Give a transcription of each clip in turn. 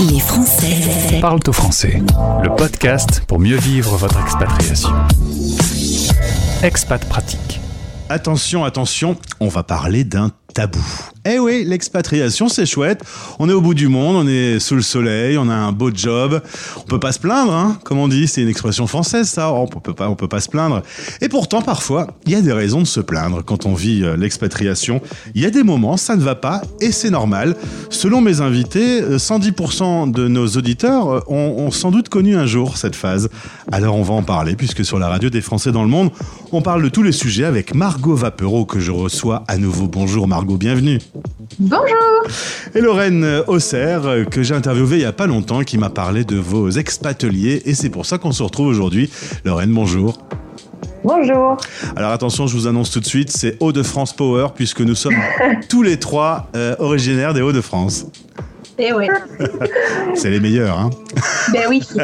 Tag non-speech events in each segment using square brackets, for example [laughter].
Les Français Parle au français. Le podcast pour mieux vivre votre expatriation. Expat pratique. Attention, attention, on va parler d'un tabou. Eh oui, l'expatriation, c'est chouette. On est au bout du monde, on est sous le soleil, on a un beau job. On peut pas se plaindre, hein, comme on dit, c'est une expression française, ça. On peut pas, on peut pas se plaindre. Et pourtant, parfois, il y a des raisons de se plaindre quand on vit euh, l'expatriation. Il y a des moments, ça ne va pas, et c'est normal. Selon mes invités, euh, 110% de nos auditeurs euh, ont, ont sans doute connu un jour cette phase. Alors on va en parler, puisque sur la radio des Français dans le monde, on parle de tous les sujets avec Margot Vapereau que je reçois à nouveau. Bonjour Margot, bienvenue. Bonjour Et Lorraine Auxerre, que j'ai interviewée il y a pas longtemps, qui m'a parlé de vos expateliers, et c'est pour ça qu'on se retrouve aujourd'hui. Lorraine, bonjour. Bonjour Alors attention, je vous annonce tout de suite, c'est Hauts-de-France Power, puisque nous sommes [laughs] tous les trois euh, originaires des Hauts-de-France. [laughs] C'est les meilleurs, hein ben oui. [laughs]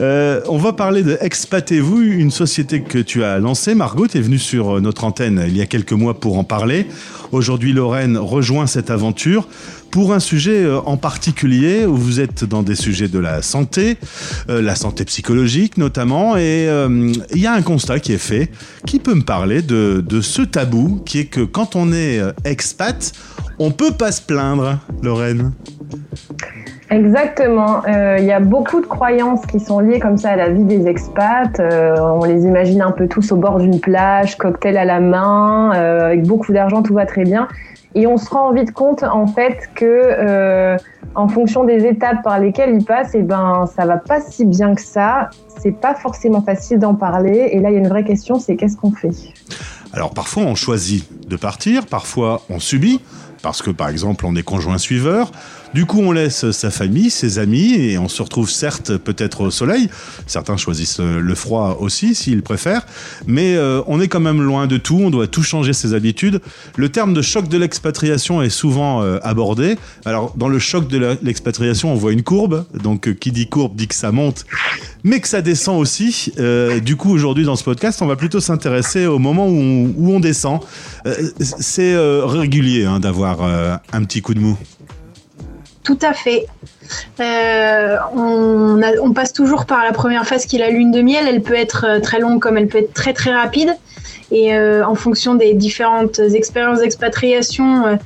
Euh, on va parler de Expatez-vous, une société que tu as lancée. Margot, tu es venue sur notre antenne il y a quelques mois pour en parler. Aujourd'hui, Lorraine rejoint cette aventure pour un sujet euh, en particulier où vous êtes dans des sujets de la santé, euh, la santé psychologique notamment, et euh, il y a un constat qui est fait. Qui peut me parler de, de ce tabou qui est que quand on est euh, expat, on peut pas se plaindre, Lorraine Exactement. Euh, Il y a beaucoup de croyances qui sont liées comme ça à la vie des expats. Euh, on les imagine un peu tous au bord d'une plage, cocktail à la main, euh, avec beaucoup d'argent, tout va très bien. Et on se rend vite compte en fait que en fonction des étapes par lesquelles ils passent, et ben ça va pas si bien que ça. C'est pas forcément facile d'en parler. Et là, il y a une vraie question, c'est qu'est-ce qu'on fait? Alors parfois on choisit de partir, parfois on subit, parce que par exemple on est conjoint suiveur. Du coup on laisse sa famille, ses amis, et on se retrouve certes peut-être au soleil. Certains choisissent euh, le froid aussi s'ils préfèrent, mais euh, on est quand même loin de tout, on doit tout changer ses habitudes. Le terme de choc de l'expatriation est souvent euh, abordé. Alors dans le choc de l'expatriation on voit une courbe, donc qui dit courbe dit que ça monte, mais que ça descend aussi. Du coup, aujourd'hui, dans ce podcast, on va plutôt s'intéresser au moment où on, descend. C'est régulier hein, d'avoir un petit coup de mou. Tout à fait. Euh, on, passe toujours par la première phase qui est la lune de miel. Elle peut être euh, très longue comme elle peut être très très rapide. Et euh, en fonction des différentes expériences d'expatriation,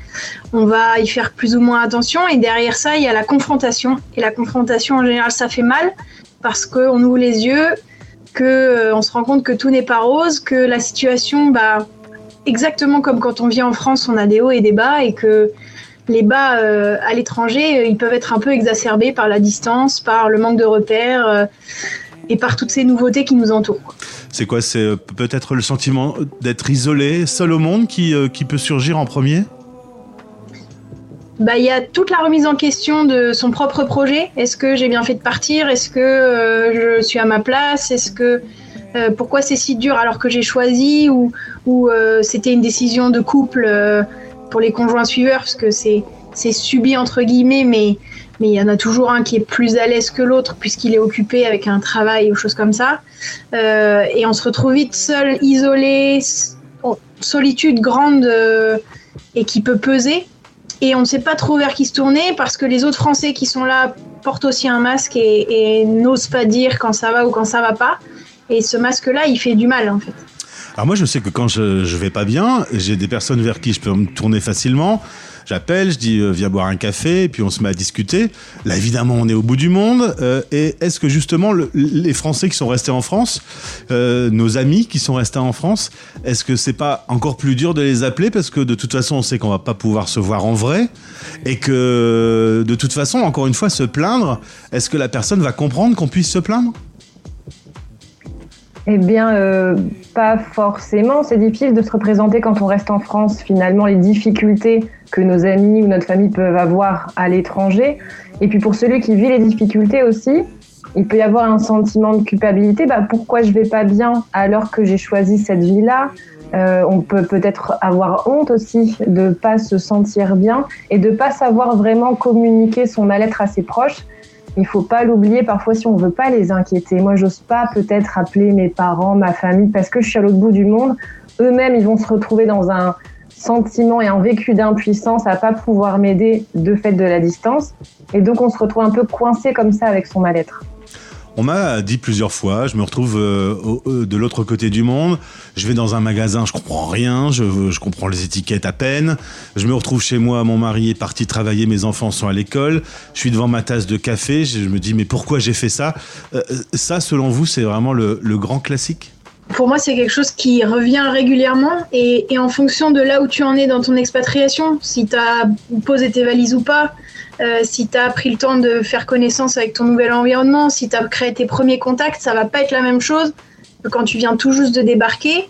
on va y faire plus ou moins attention. Et derrière ça, il y a la confrontation. Et la confrontation, en général, ça fait mal parce qu'on ouvre les yeux, que euh, on se rend compte que tout n'est pas rose, que la situation, bah, exactement comme quand on vit en France, on a des hauts et des bas, et que les bas euh, à l'étranger, euh, ils peuvent être un peu exacerbés par la distance, par le manque de repères euh, et par toutes ces nouveautés qui nous entourent. C'est quoi C'est peut-être le sentiment d'être isolé, seul au monde, qui, qui peut surgir en premier? Bah, il y a toute la remise en question de son propre projet. Est-ce que j'ai bien fait de partir? Est-ce que euh, je suis à ma place? Est-ce que euh, pourquoi c'est si dur alors que j'ai choisi? Ou, ou euh, c'était une décision de couple pour les conjoints suiveurs parce que c'est subi entre guillemets mais mais il y en a toujours un qui est plus à l'aise que l'autre puisqu'il est occupé avec un travail ou choses comme ça Euh, et on se retrouve vite seul isolé solitude grande euh, et qui peut peser et on ne sait pas trop vers qui se tourner parce que les autres Français qui sont là portent aussi un masque et, et n'osent pas dire quand ça va ou quand ça va pas. Et ce masque-là, il fait du mal en fait. Alors moi, je sais que quand je, je vais pas bien, j'ai des personnes vers qui je peux me tourner facilement. J'appelle, je dis euh, viens boire un café, et puis on se met à discuter. Là, évidemment, on est au bout du monde. Euh, et est-ce que justement le- les Français qui sont restés en France, euh, nos amis qui sont restés en France, est-ce que c'est pas encore plus dur de les appeler parce que de toute façon, on sait qu'on va pas pouvoir se voir en vrai et que de toute façon, encore une fois, se plaindre, est-ce que la personne va comprendre qu'on puisse se plaindre? Eh bien, euh, pas forcément. C'est difficile de se représenter quand on reste en France, finalement, les difficultés que nos amis ou notre famille peuvent avoir à l'étranger. Et puis pour celui qui vit les difficultés aussi, il peut y avoir un sentiment de culpabilité. Bah, pourquoi je vais pas bien alors que j'ai choisi cette vie-là? Euh, On peut peut-être avoir honte aussi de pas se sentir bien et de pas savoir vraiment communiquer son mal-être à ses proches. Il faut pas l'oublier parfois si on veut pas les inquiéter. Moi, j'ose pas peut-être appeler mes parents, ma famille, parce que je suis à l'autre bout du monde. Eux-mêmes, ils vont se retrouver dans un sentiment et un vécu d'impuissance à pas pouvoir m'aider de fait de la distance. Et donc on se retrouve un peu coincé comme ça avec son mal-être. On m'a dit plusieurs fois, je me retrouve euh, euh, de l'autre côté du monde, je vais dans un magasin, je comprends rien, je, comprends les étiquettes à peine, je me retrouve chez moi, mon mari est parti travailler, mes enfants sont à l'école, je suis devant ma tasse de café, je, me dis mais pourquoi j'ai fait ça? Euh, Ça, selon vous, c'est vraiment le grand classique? Pour moi, c'est quelque chose qui revient régulièrement et, et, en fonction de là où tu en es dans ton expatriation, si tu as posé tes valises ou pas, euh, si tu as pris le temps de faire connaissance avec ton nouvel environnement, si tu as créé tes premiers contacts, ça va pas être la même chose que quand tu viens tout juste de débarquer.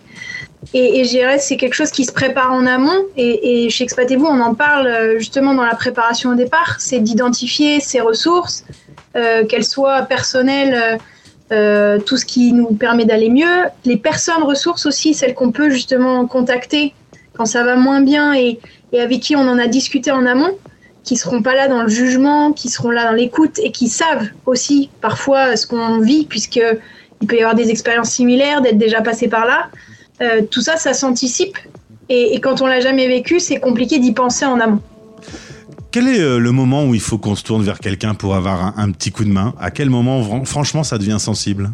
Et, et je dirais c'est quelque chose qui se prépare en amont. Et, et chez Expatez-vous, on en parle euh, justement dans la préparation au départ. C'est d'identifier ses ressources, euh, qu'elles soient personnelles, euh, tout ce qui nous permet d'aller mieux. Les personnes ressources aussi, celles qu'on peut justement contacter quand ça va moins bien et, et avec qui on en a discuté en amont qui seront pas là dans le jugement, qui seront là dans l'écoute et qui savent aussi parfois ce qu'on vit, puisque il peut y avoir des expériences similaires, d'être déjà passé par là. Euh, tout ça, ça s'anticipe. Et, et, quand on l'a jamais vécu, c'est compliqué d'y penser en amont. Quel est euh, le moment où il faut qu'on se tourne vers quelqu'un pour avoir un, petit coup de main? À quel moment, franchement, ça devient sensible?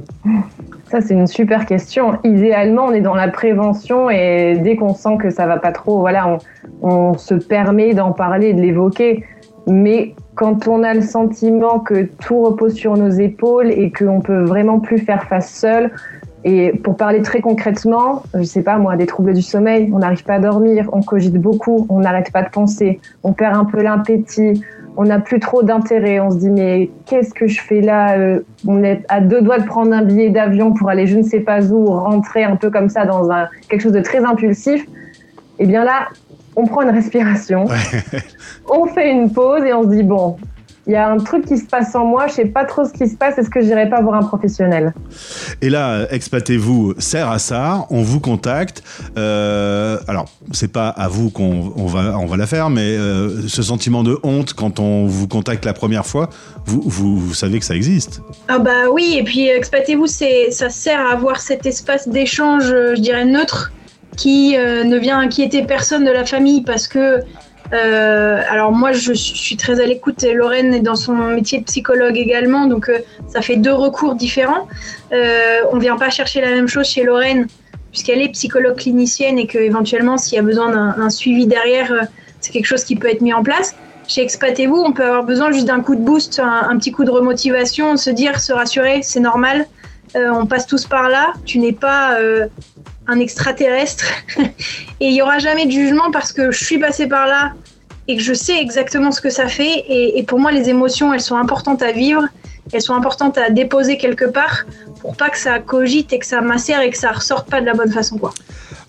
Ça, c'est une super question. Idéalement, on est dans la prévention et dès qu'on sent que ça va pas trop, voilà, on, on se permet d'en parler, de l'évoquer. Mais quand on a le sentiment que tout repose sur nos épaules et qu'on peut vraiment plus faire face seul, et pour parler très concrètement, je sais pas moi, des troubles du sommeil, on n'arrive pas à dormir, on cogite beaucoup, on n'arrête pas de penser, on perd un peu l'appétit, on n'a plus trop d'intérêt, on se dit mais qu'est-ce que je fais là euh, On est à deux doigts de prendre un billet d'avion pour aller je ne sais pas où, rentrer un peu comme ça dans un, quelque chose de très impulsif. Et eh bien là, on prend une respiration, ouais. [laughs] on fait une pause et on se dit bon, il y a un truc qui se passe en moi, je sais pas trop ce qui se passe, est-ce que j'irai pas voir un professionnel? Et là, expatez-vous sert à ça, on vous contacte. Euh, alors, c'est pas à vous qu'on on va, on va la faire, mais euh, ce sentiment de honte quand on vous contacte la première fois, vous, vous, vous savez que ça existe Ah bah oui, et puis expatez-vous, ça sert à avoir cet espace d'échange, je dirais neutre, qui euh, ne vient inquiéter personne de la famille parce que euh, alors moi, je suis très à l'écoute. Lorraine est dans son métier de psychologue également, donc euh, ça fait deux recours différents. Euh, on vient pas chercher la même chose chez Lorraine puisqu'elle est psychologue clinicienne et que éventuellement, s'il y a besoin d'un suivi derrière, c'est quelque chose qui peut être mis en place. Chez Expatez-vous, on peut avoir besoin juste d'un coup de boost, un, un, petit coup de remotivation, se dire, se rassurer, c'est normal. On passe tous par là. Tu n'es pas un extraterrestre [laughs] et il n'y aura jamais de jugement parce que je suis passée par là et que je sais exactement ce que ça fait et, pour moi les émotions elles sont importantes à vivre elles sont importantes à déposer quelque part pour pas que ça cogite et que ça macère et que ça ressorte pas de la bonne façon quoi.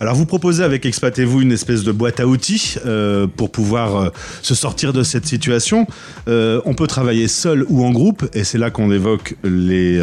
Alors vous proposez avec Expatez-vous une espèce de boîte à outils euh, pour pouvoir euh, se sortir de cette situation. Euh, on peut travailler seul ou en groupe et c'est là qu'on évoque les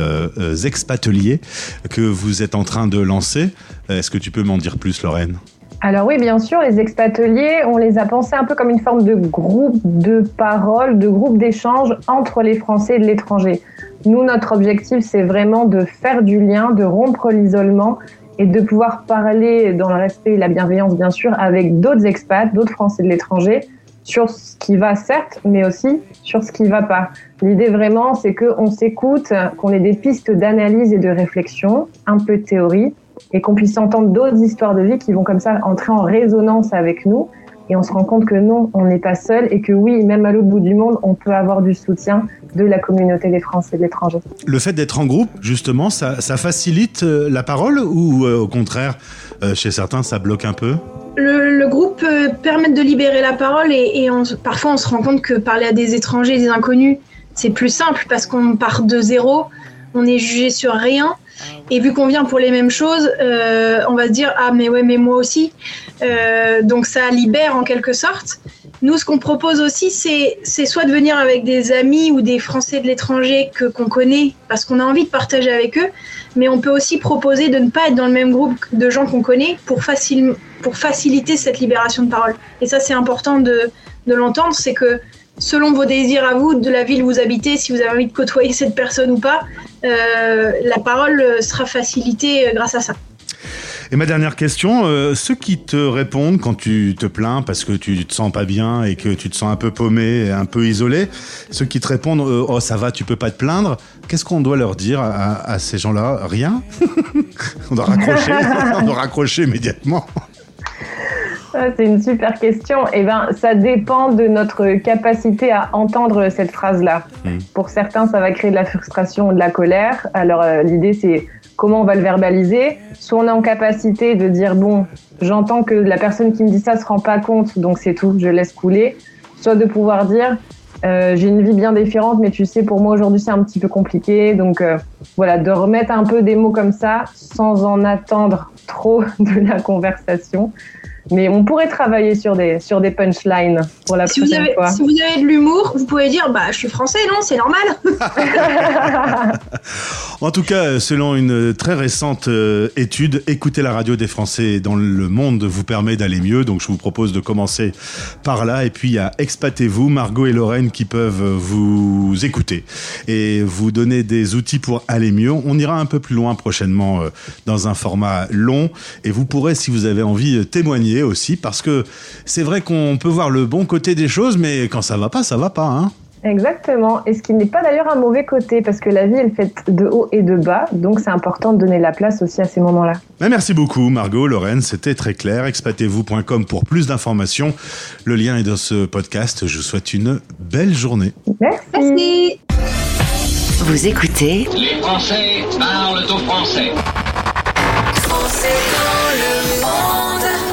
expateliers que vous êtes en train de lancer. Est-ce que tu peux m'en dire plus Lorraine? Alors oui, bien sûr, les expateliers, on les a pensés un peu comme une forme de groupe de parole, de groupe d'échange entre les Français et de l'étranger. Nous, notre objectif, c'est vraiment de faire du lien, de rompre l'isolement et de pouvoir parler dans le respect et la bienveillance, bien sûr, avec d'autres expats, d'autres Français de l'étranger, sur ce qui va, certes, mais aussi sur ce qui ne va pas. L'idée vraiment, c'est qu'on s'écoute, qu'on ait des pistes d'analyse et de réflexion, un peu de théorie, et qu'on puisse entendre d'autres histoires de vie qui vont comme ça entrer en résonance avec nous. Et on se rend compte que non, on n'est pas seul et que oui, même à l'autre bout du monde, on peut avoir du soutien de la communauté des Français de l'étranger. Le fait d'être en groupe, justement, ça, ça, facilite la parole ou euh, au contraire, euh, chez certains, ça bloque un peu? Le, le, groupe peut permettre de libérer la parole et, et on, parfois on se rend compte que parler à des étrangers, des inconnus, c'est plus simple parce qu'on part de zéro, on est jugé sur rien. Et vu qu'on vient pour les mêmes choses, euh, on va se dire ah mais ouais mais moi aussi. Euh, donc ça libère en quelque sorte. Nous, ce qu'on propose aussi, c'est soit de venir avec des amis ou des Français de l'étranger que qu'on connaît parce qu'on a envie de partager avec eux, mais on peut aussi proposer de ne pas être dans le même groupe de gens qu'on connaît pour, facile, pour faciliter cette libération de parole. Et ça, c'est important de, de l'entendre, c'est que selon vos désirs à vous, de la ville où vous habitez, si vous avez envie de côtoyer cette personne ou pas, euh, la parole sera facilitée grâce à ça. Et ma dernière question, euh, ceux qui te répondent quand tu te plains parce que tu te sens pas bien et que tu te sens un peu paumé, un peu isolé, ceux qui te répondent euh, oh ça va, tu peux pas te plaindre, qu'est-ce qu'on doit leur dire à, à ces gens-là? Rien? [laughs] On doit raccrocher, [laughs] on doit raccrocher immédiatement. Ah, c'est une super question. Eh ben, ça dépend de notre capacité à entendre cette phrase-là. Hmm. Pour certains, ça va créer de la frustration ou de la colère. Alors, euh, l'idée, c'est comment on va le verbaliser. Soit on est en capacité de dire, bon, j'entends que la personne qui me dit ça se rend pas compte, donc c'est tout, je laisse couler. Soit de pouvoir dire, euh, j'ai une vie bien différente, mais tu sais, pour moi aujourd'hui c'est un petit peu compliqué. Donc euh, voilà, de remettre un peu des mots comme ça sans en attendre trop [laughs] de la conversation. Mais on pourrait travailler sur des, sur des punchlines pour la Si vous, avez, fois. si vous avez de l'humour, vous pouvez dire bah je suis français, non, c'est normal. [laughs] En tout cas, selon une très récente euh, étude, écouter la radio des Français dans le monde vous permet d'aller mieux. Donc, je vous propose de commencer par là. Et puis, il y a Expatez-vous, Margot et Lorraine qui peuvent vous écouter et vous donner des outils pour aller mieux. On ira un peu plus loin prochainement euh, dans un format long. Et vous pourrez, si vous avez envie, euh, aussi. Parce que c'est vrai qu'on peut voir le bon côté des choses, mais quand ça va pas, ça va pas. Hein Exactement. Et ce qui n'est pas d'ailleurs un mauvais côté, parce que la vie est faite de haut et de bas. Donc c'est important de donner la place aussi à ces moments-là. Mais merci beaucoup Margot, Lorraine, c'était très clair. Expatez-vous.com pour plus d'informations. Le lien est dans ce podcast. Je vous souhaite une belle journée. Merci. Merci. Vous écoutez Les Français parlent au français. Français dans le monde.